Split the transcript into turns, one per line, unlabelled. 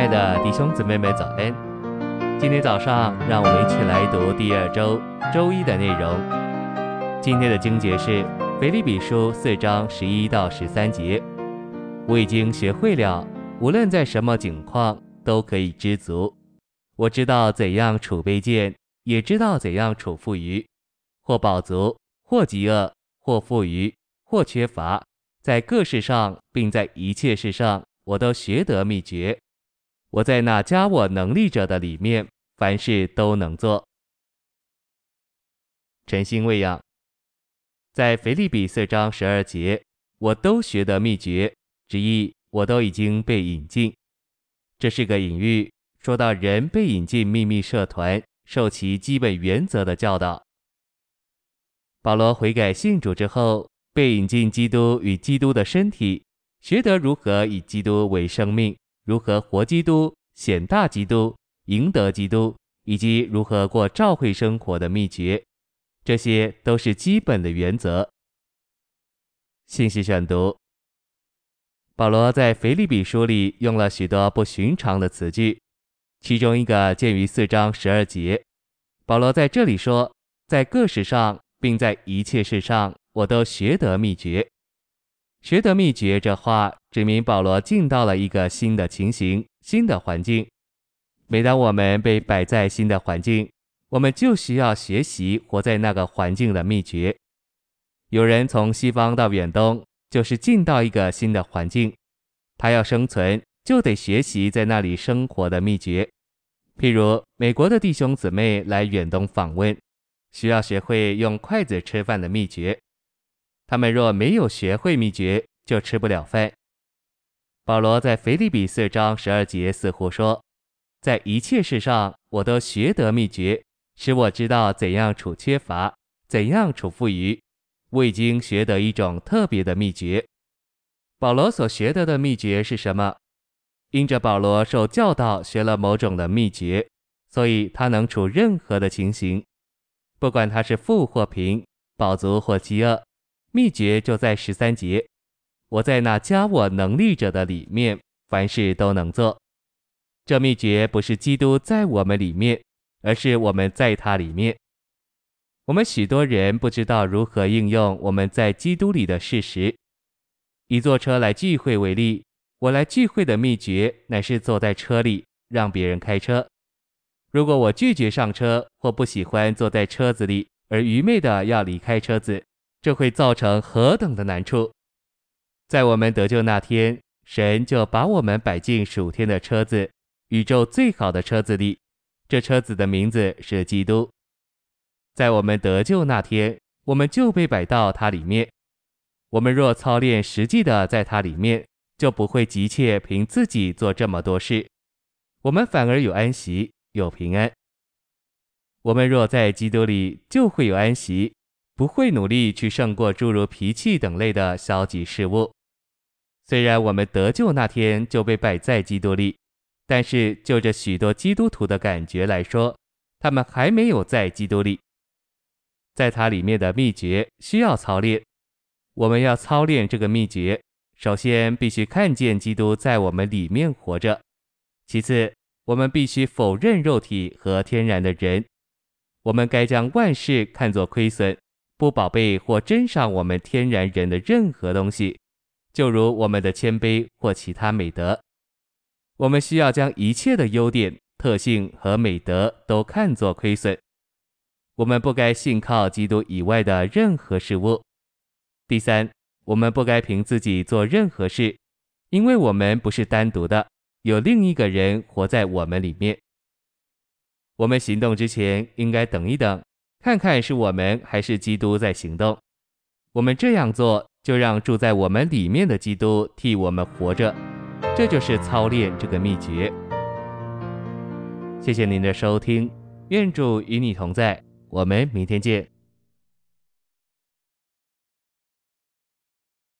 亲爱的弟兄姊妹们，早安！今天早上，让我们一起来读第二周周一的内容。今天的经节是腓立比书四章十一到十三节。我已经学会了，无论在什么境况，都可以知足。我知道怎样处卑贱，也知道怎样处富余，或饱足，或饥饿，或富裕，或缺乏，在各事上，并在一切事上。我都学得秘诀，我在那加我能力者的里面，凡事都能做。晨星喂养，在腓立比四章十二节，我都学得秘诀，直译我都已经被引进。这是个隐喻，说到人被引进秘密社团，受其基本原则的教导。保罗悔改信主之后，被引进基督与基督的身体。学得如何以基督为生命，如何活基督、显大基督、赢得基督，以及如何过教会生活的秘诀，这些都是基本的原则。信息选读：保罗在腓立比书里用了许多不寻常的词句，其中一个见于四章十二节。保罗在这里说：“在各事上，并在一切事上，我都学得秘诀。”学得秘诀，这话指明保罗进到了一个新的情形、新的环境。每当我们被摆在新的环境，我们就需要学习活在那个环境的秘诀。有人从西方到远东，就是进到一个新的环境，他要生存，就得学习在那里生活的秘诀。譬如美国的弟兄姊妹来远东访问，需要学会用筷子吃饭的秘诀。他们若没有学会秘诀，就吃不了饭。保罗在腓立比四章十二节似乎说，在一切事上我都学得秘诀，使我知道怎样处缺乏，怎样处富裕。我已经学得一种特别的秘诀。保罗所学得的秘诀是什么？因着保罗受教导学了某种的秘诀，所以他能处任何的情形，不管他是富或贫，饱足或饥饿。秘诀就在十三节，我在那加我能力者的里面，凡事都能做。这秘诀不是基督在我们里面，而是我们在他里面。我们许多人不知道如何应用我们在基督里的事实。以坐车来聚会为例，我来聚会的秘诀乃是坐在车里，让别人开车。如果我拒绝上车或不喜欢坐在车子里，而愚昧的要离开车子，这会造成何等的难处！在我们得救那天，神就把我们摆进属天的车子，宇宙最好的车子里。这车子的名字是基督。在我们得救那天，我们就被摆到它里面。我们若操练实际的在它里面，就不会急切凭自己做这么多事。我们反而有安息，有平安。我们若在基督里，就会有安息。不会努力去胜过诸如脾气等类的消极事物。虽然我们得救那天就被摆在基督里，但是就着许多基督徒的感觉来说，他们还没有在基督里。在它里面的秘诀需要操练。我们要操练这个秘诀，首先必须看见基督在我们里面活着。其次，我们必须否认肉体和天然的人。我们该将万事看作亏损。不宝贝或珍赏我们天然人的任何东西，就如我们的谦卑或其他美德。我们需要将一切的优点、特性和美德都看作亏损。我们不该信靠基督以外的任何事物。第三，我们不该凭自己做任何事，因为我们不是单独的，有另一个人活在我们里面。我们行动之前，应该等一等。看看是我们还是基督在行动，我们这样做就让住在我们里面的基督替我们活着，这就是操练这个秘诀。谢谢您的收听，愿主与你同在，我们明天见。